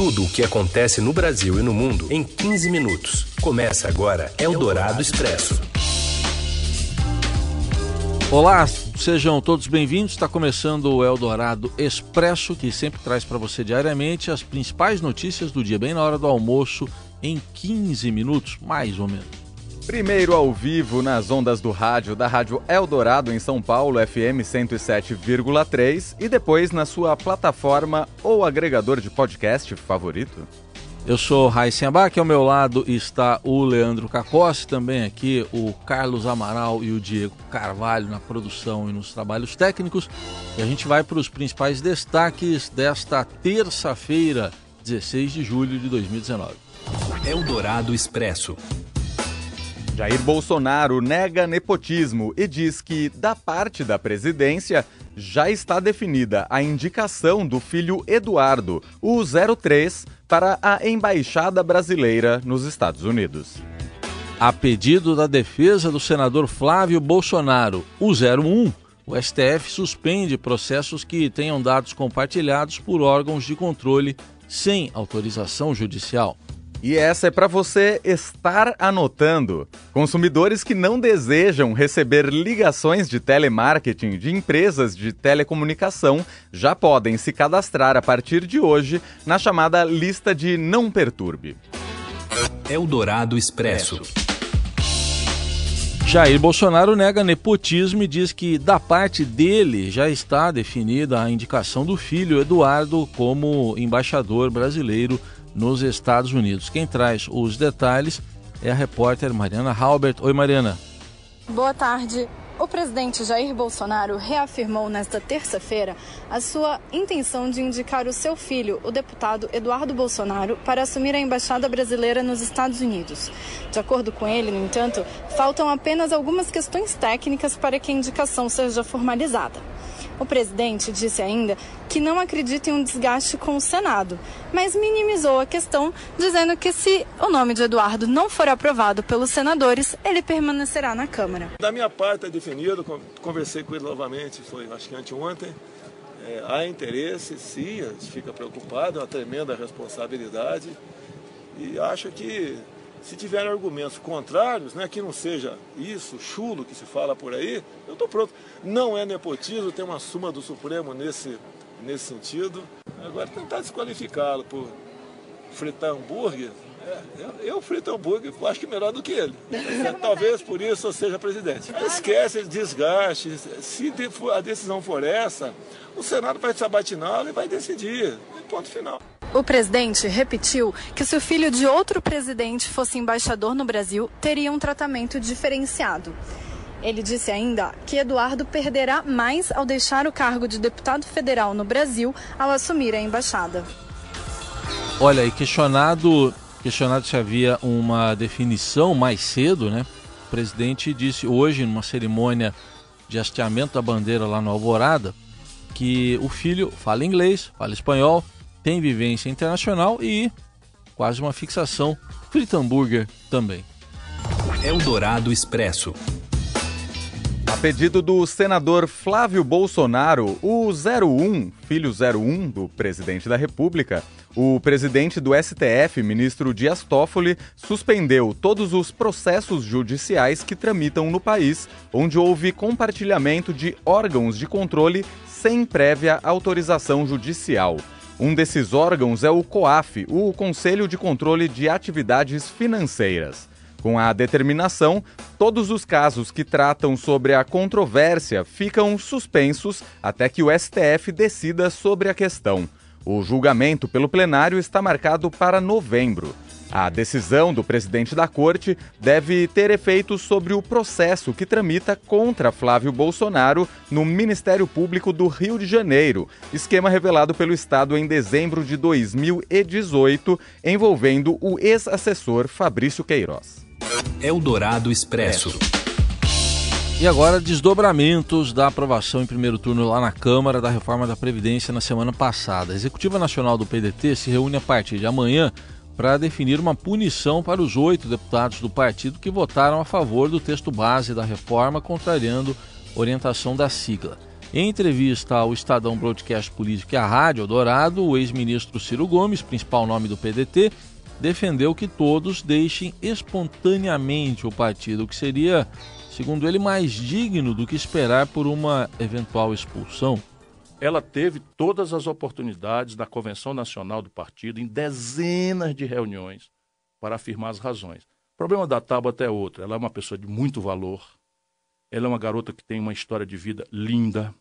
Tudo o que acontece no Brasil e no mundo em 15 minutos. Começa agora Eldorado Expresso. Olá, sejam todos bem-vindos. Está começando o Eldorado Expresso, que sempre traz para você diariamente as principais notícias do dia, bem na hora do almoço, em 15 minutos, mais ou menos. Primeiro ao vivo nas ondas do rádio da Rádio Eldorado em São Paulo, FM 107,3 e depois na sua plataforma ou agregador de podcast favorito. Eu sou Raíssen Abac, ao meu lado está o Leandro Cacossi, também aqui o Carlos Amaral e o Diego Carvalho na produção e nos trabalhos técnicos. E a gente vai para os principais destaques desta terça-feira, 16 de julho de 2019. Eldorado Expresso. Jair Bolsonaro nega nepotismo e diz que, da parte da presidência, já está definida a indicação do filho Eduardo, o 03, para a Embaixada Brasileira nos Estados Unidos. A pedido da defesa do senador Flávio Bolsonaro, o 01, o STF suspende processos que tenham dados compartilhados por órgãos de controle sem autorização judicial. E essa é para você estar anotando. Consumidores que não desejam receber ligações de telemarketing de empresas de telecomunicação já podem se cadastrar a partir de hoje na chamada lista de Não Perturbe. Eldorado Expresso. Jair Bolsonaro nega nepotismo e diz que, da parte dele, já está definida a indicação do filho Eduardo como embaixador brasileiro nos Estados Unidos. Quem traz os detalhes é a repórter Mariana Halbert. Oi, Mariana. Boa tarde. O presidente Jair Bolsonaro reafirmou nesta terça-feira a sua intenção de indicar o seu filho, o deputado Eduardo Bolsonaro, para assumir a embaixada brasileira nos Estados Unidos. De acordo com ele, no entanto, faltam apenas algumas questões técnicas para que a indicação seja formalizada. O presidente disse ainda que não acredita em um desgaste com o Senado, mas minimizou a questão, dizendo que se o nome de Eduardo não for aprovado pelos senadores, ele permanecerá na Câmara. Da minha parte é definido, conversei com ele novamente, foi acho que anteontem. É, há interesse, sim, a gente fica preocupado, é uma tremenda responsabilidade. E acho que se tiverem argumentos contrários, né, que não seja isso, chulo que se fala por aí, eu estou pronto. Não é nepotismo, tem uma suma do Supremo nesse, nesse sentido. Agora tentar desqualificá-lo por fritar hambúrguer, é, eu, eu frito hambúrguer, acho que melhor do que ele. É, talvez por isso eu seja presidente. Esquece desgaste. Se a decisão for essa, o Senado vai sabatiná-lo e vai decidir. Ponto final. O presidente repetiu que se o filho de outro presidente fosse embaixador no Brasil, teria um tratamento diferenciado. Ele disse ainda que Eduardo perderá mais ao deixar o cargo de deputado federal no Brasil ao assumir a embaixada. Olha, e questionado, questionado se havia uma definição mais cedo, né? O presidente disse hoje, numa cerimônia de hasteamento da bandeira lá no Alvorada, que o filho fala inglês, fala espanhol, tem vivência internacional e quase uma fixação frita hambúrguer também. Eldorado Expresso. A pedido do senador Flávio Bolsonaro, o 01, filho 01 do presidente da República, o presidente do STF, ministro Dias Toffoli, suspendeu todos os processos judiciais que tramitam no país, onde houve compartilhamento de órgãos de controle sem prévia autorização judicial. Um desses órgãos é o COAF, o Conselho de Controle de Atividades Financeiras. Com a determinação, todos os casos que tratam sobre a controvérsia ficam suspensos até que o STF decida sobre a questão. O julgamento pelo plenário está marcado para novembro. A decisão do presidente da corte deve ter efeitos sobre o processo que tramita contra Flávio Bolsonaro no Ministério Público do Rio de Janeiro, esquema revelado pelo Estado em dezembro de 2018, envolvendo o ex-assessor Fabrício Queiroz. Eldorado Expresso. E agora, desdobramentos da aprovação em primeiro turno lá na Câmara da reforma da Previdência na semana passada. A Executiva Nacional do PDT se reúne a partir de amanhã para definir uma punição para os oito deputados do partido que votaram a favor do texto base da reforma, contrariando orientação da sigla. Em entrevista ao Estadão Broadcast Político e à Rádio Dourado, o ex-ministro Ciro Gomes, principal nome do PDT, defendeu que todos deixem espontaneamente o partido, o que seria, segundo ele, mais digno do que esperar por uma eventual expulsão. Ela teve todas as oportunidades da Convenção Nacional do Partido, em dezenas de reuniões, para afirmar as razões. O problema da Tabata é outro. Ela é uma pessoa de muito valor. Ela é uma garota que tem uma história de vida linda.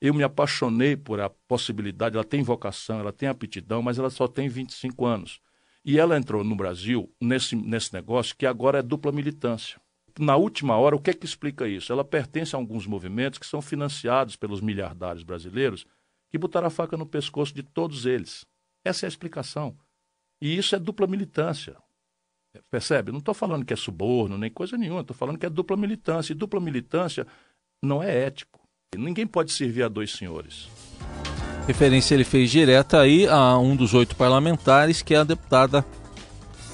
Eu me apaixonei por a possibilidade, ela tem vocação, ela tem aptidão, mas ela só tem 25 anos. E ela entrou no Brasil nesse, nesse negócio que agora é dupla militância. Na última hora, o que é que explica isso? Ela pertence a alguns movimentos que são financiados pelos miliardários brasileiros que botaram a faca no pescoço de todos eles. Essa é a explicação. E isso é dupla militância. Percebe? Não estou falando que é suborno, nem coisa nenhuma. Estou falando que é dupla militância. E dupla militância não é ético. Ninguém pode servir a dois senhores. Referência ele fez direta aí a um dos oito parlamentares, que é a deputada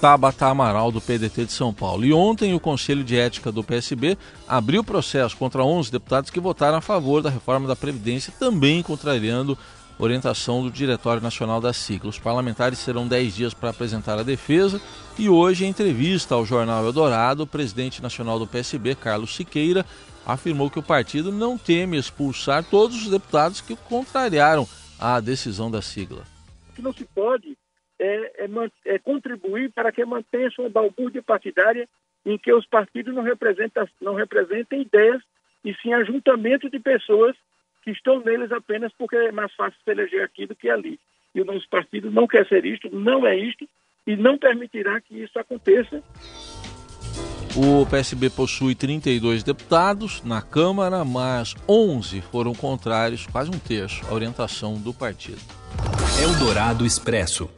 Tabata Amaral, do PDT de São Paulo. E ontem o Conselho de Ética do PSB abriu processo contra 11 deputados que votaram a favor da reforma da Previdência, também contrariando orientação do Diretório Nacional da sigla. Os parlamentares serão 10 dias para apresentar a defesa e hoje, em entrevista ao jornal Eldorado, o presidente nacional do PSB, Carlos Siqueira, afirmou que o partido não teme expulsar todos os deputados que contrariaram a decisão da sigla. O que não se pode é, é, é contribuir para que mantenha-se uma balbúrdia partidária em que os partidos não representam, não representem ideias e sim ajuntamento de pessoas que estão neles apenas porque é mais fácil se eleger aqui do que ali. E o nosso partido não quer ser isto, não é isto, e não permitirá que isso aconteça. O PSB possui 32 deputados na Câmara, mas 11 foram contrários, quase um terço, à orientação do partido. Eldorado Expresso.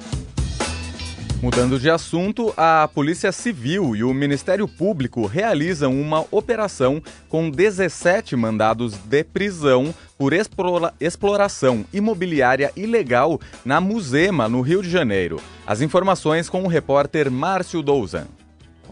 Mudando de assunto, a Polícia Civil e o Ministério Público realizam uma operação com 17 mandados de prisão por explora exploração imobiliária ilegal na Musema, no Rio de Janeiro. As informações com o repórter Márcio Douzan.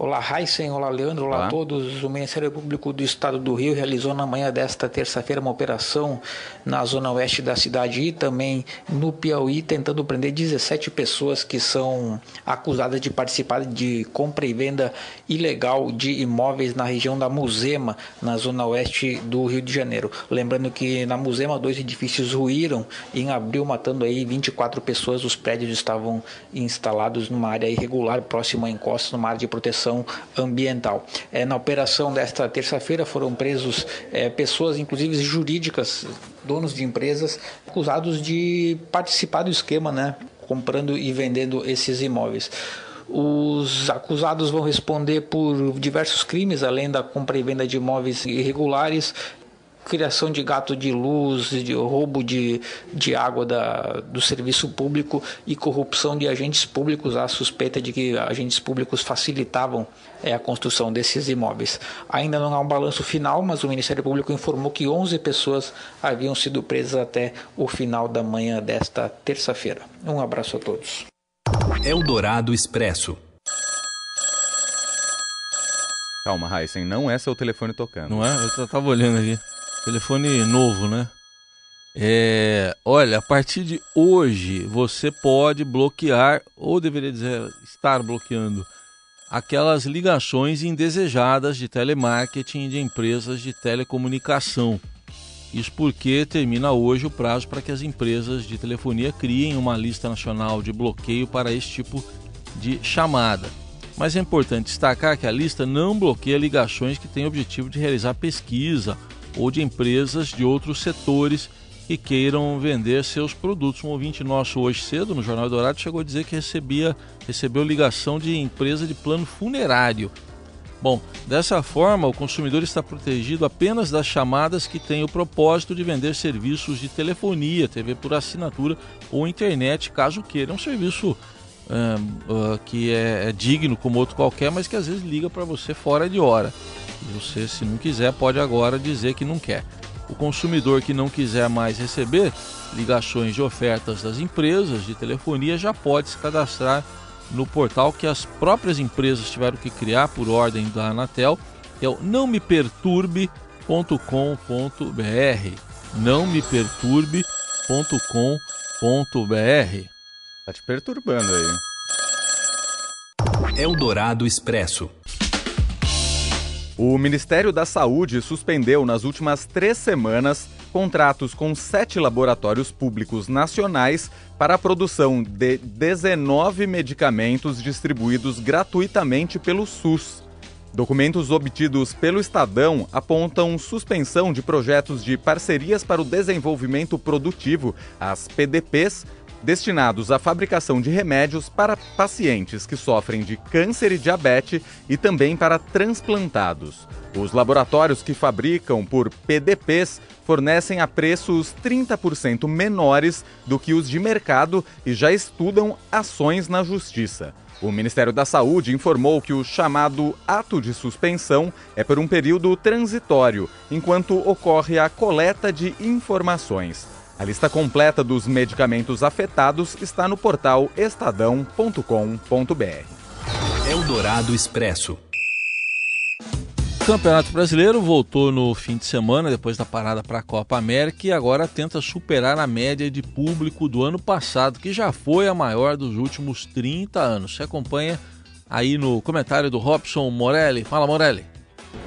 Olá, Heisen, olá, Leandro, olá, olá a todos. O Ministério Público do Estado do Rio realizou na manhã desta terça-feira uma operação na zona oeste da cidade e também no Piauí, tentando prender 17 pessoas que são acusadas de participar de compra e venda ilegal de imóveis na região da Musema, na zona oeste do Rio de Janeiro. Lembrando que na Musema dois edifícios ruíram em abril, matando aí 24 pessoas. Os prédios estavam instalados numa área irregular, próxima a encostas, numa área de proteção proteção ambiental. É, na operação desta terça-feira foram presos é, pessoas, inclusive jurídicas, donos de empresas, acusados de participar do esquema, né, comprando e vendendo esses imóveis. Os acusados vão responder por diversos crimes, além da compra e venda de imóveis irregulares, criação de gato de luz, de roubo de, de água da, do serviço público e corrupção de agentes públicos. Há suspeita de que agentes públicos facilitavam é, a construção desses imóveis. Ainda não há um balanço final, mas o Ministério Público informou que 11 pessoas haviam sido presas até o final da manhã desta terça-feira. Um abraço a todos. Eldorado Expresso. Calma, Heisen, não é seu telefone tocando. Não é? Eu tava olhando aqui. Telefone novo, né? É, olha, a partir de hoje você pode bloquear, ou deveria dizer, estar bloqueando, aquelas ligações indesejadas de telemarketing de empresas de telecomunicação. Isso porque termina hoje o prazo para que as empresas de telefonia criem uma lista nacional de bloqueio para esse tipo de chamada. Mas é importante destacar que a lista não bloqueia ligações que têm o objetivo de realizar pesquisa ou de empresas de outros setores que queiram vender seus produtos. Um ouvinte nosso hoje cedo no Jornal Dourado chegou a dizer que recebia, recebeu ligação de empresa de plano funerário. Bom, dessa forma, o consumidor está protegido apenas das chamadas que têm o propósito de vender serviços de telefonia, TV por assinatura ou internet, caso queira. É um serviço uh, que é, é digno como outro qualquer, mas que às vezes liga para você fora de hora. Você, se não quiser, pode agora dizer que não quer. O consumidor que não quiser mais receber ligações de ofertas das empresas de telefonia já pode se cadastrar no portal que as próprias empresas tiveram que criar por ordem da Anatel, é o não me perturbe.com.br. não me perturbe.com.br. Tá te perturbando aí. Eldorado Expresso. O Ministério da Saúde suspendeu nas últimas três semanas contratos com sete laboratórios públicos nacionais para a produção de 19 medicamentos distribuídos gratuitamente pelo SUS. Documentos obtidos pelo Estadão apontam suspensão de projetos de parcerias para o desenvolvimento produtivo, as PDPs, destinados à fabricação de remédios para pacientes que sofrem de câncer e diabetes e também para transplantados. Os laboratórios que fabricam por PDPs fornecem a preços 30% menores do que os de mercado e já estudam ações na justiça. O Ministério da Saúde informou que o chamado ato de suspensão é por um período transitório, enquanto ocorre a coleta de informações. A lista completa dos medicamentos afetados está no portal estadão.com.br. Eldorado Expresso. O Campeonato Brasileiro voltou no fim de semana, depois da parada para a Copa América, e agora tenta superar a média de público do ano passado, que já foi a maior dos últimos 30 anos. Você acompanha aí no comentário do Robson Morelli. Fala, Morelli.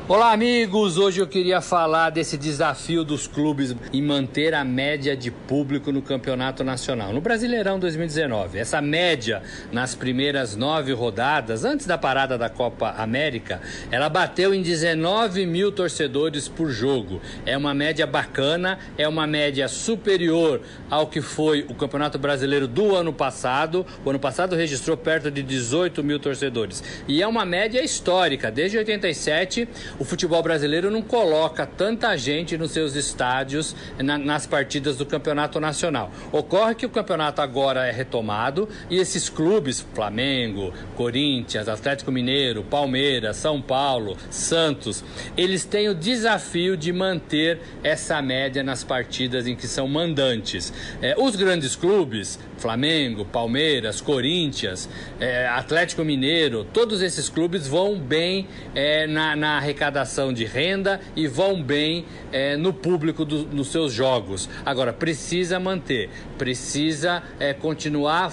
Olá, amigos! Hoje eu queria falar desse desafio dos clubes em manter a média de público no campeonato nacional, no Brasileirão 2019. Essa média nas primeiras nove rodadas, antes da parada da Copa América, ela bateu em 19 mil torcedores por jogo. É uma média bacana, é uma média superior ao que foi o Campeonato Brasileiro do ano passado. O ano passado registrou perto de 18 mil torcedores. E é uma média histórica. Desde 87, o futebol brasileiro não coloca tanta gente nos seus estádios na, nas partidas do campeonato nacional. Ocorre que o campeonato agora é retomado e esses clubes, Flamengo, Corinthians, Atlético Mineiro, Palmeiras, São Paulo, Santos, eles têm o desafio de manter essa média nas partidas em que são mandantes. É, os grandes clubes, Flamengo, Palmeiras, Corinthians, é, Atlético Mineiro, todos esses clubes vão bem é, na, na arrecadação de renda e vão bem é, no público do, nos seus jogos. Agora, precisa manter, precisa é, continuar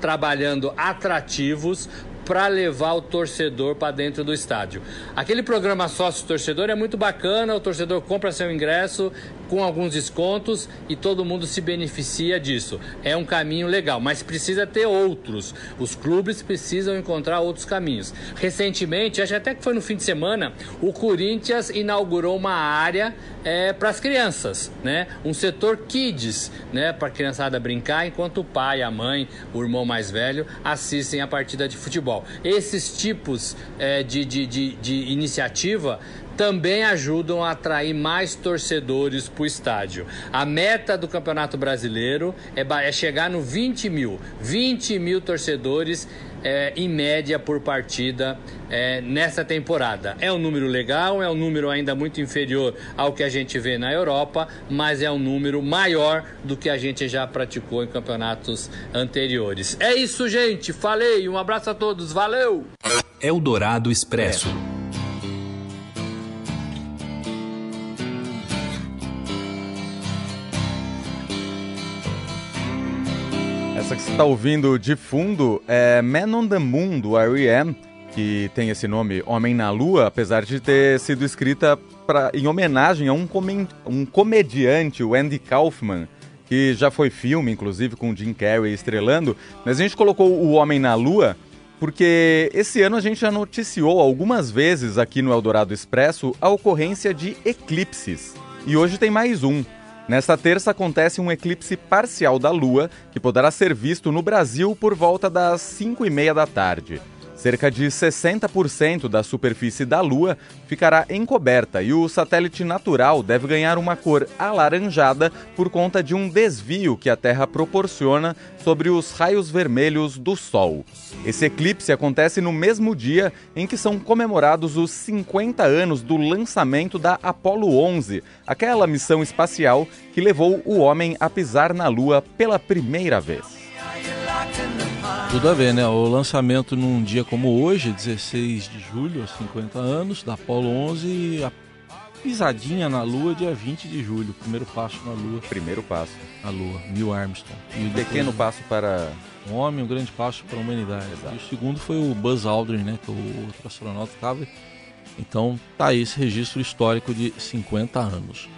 trabalhando atrativos para levar o torcedor para dentro do estádio. Aquele programa sócio torcedor é muito bacana, o torcedor compra seu ingresso com alguns descontos e todo mundo se beneficia disso. É um caminho legal, mas precisa ter outros. Os clubes precisam encontrar outros caminhos. Recentemente, acho até que foi no fim de semana, o Corinthians inaugurou uma área é, para as crianças, né? Um setor kids, né? Para a criançada brincar, enquanto o pai, a mãe, o irmão mais velho assistem a partida de futebol. Esses tipos é, de, de, de, de iniciativa também ajudam a atrair mais torcedores para o estádio. A meta do Campeonato Brasileiro é, é chegar no 20 mil. 20 mil torcedores é, em média por partida é, nessa temporada. É um número legal, é um número ainda muito inferior ao que a gente vê na Europa, mas é um número maior do que a gente já praticou em campeonatos anteriores. É isso, gente. Falei. Um abraço a todos. Valeu! Eldorado Expresso. Essa você está ouvindo de fundo é Man on the Moon, do R.E.M., que tem esse nome Homem na Lua, apesar de ter sido escrita pra, em homenagem a um, um comediante, o Andy Kaufman, que já foi filme, inclusive, com Jim Carrey estrelando. Mas a gente colocou o Homem na Lua porque esse ano a gente já noticiou algumas vezes aqui no Eldorado Expresso a ocorrência de eclipses. E hoje tem mais um. Nesta terça acontece um eclipse parcial da Lua, que poderá ser visto no Brasil por volta das 5 e meia da tarde. Cerca de 60% da superfície da Lua ficará encoberta e o satélite natural deve ganhar uma cor alaranjada por conta de um desvio que a Terra proporciona sobre os raios vermelhos do Sol. Esse eclipse acontece no mesmo dia em que são comemorados os 50 anos do lançamento da Apollo 11, aquela missão espacial que levou o homem a pisar na Lua pela primeira vez. Tudo a ver, né? O lançamento num dia como hoje, 16 de julho, 50 anos, da Apollo 11, pisadinha na Lua dia 20 de julho, primeiro passo na Lua. Primeiro passo. Na Lua, Neil Armstrong. E um pequeno passo para um homem, um grande passo para a humanidade. Exato. E o segundo foi o Buzz Aldrin, né, que é o outro astronauta estava. Então tá aí esse registro histórico de 50 anos.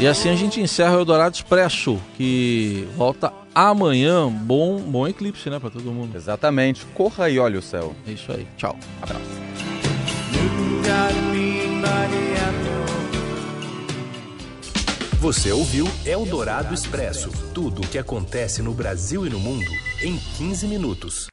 E assim a gente encerra o Eldorado Expresso, que volta amanhã. Bom, bom eclipse, né, para todo mundo. Exatamente. Corra e olhe o céu. É isso aí. Tchau. Abraço. Você ouviu Eldorado Expresso tudo o que acontece no Brasil e no mundo em 15 minutos.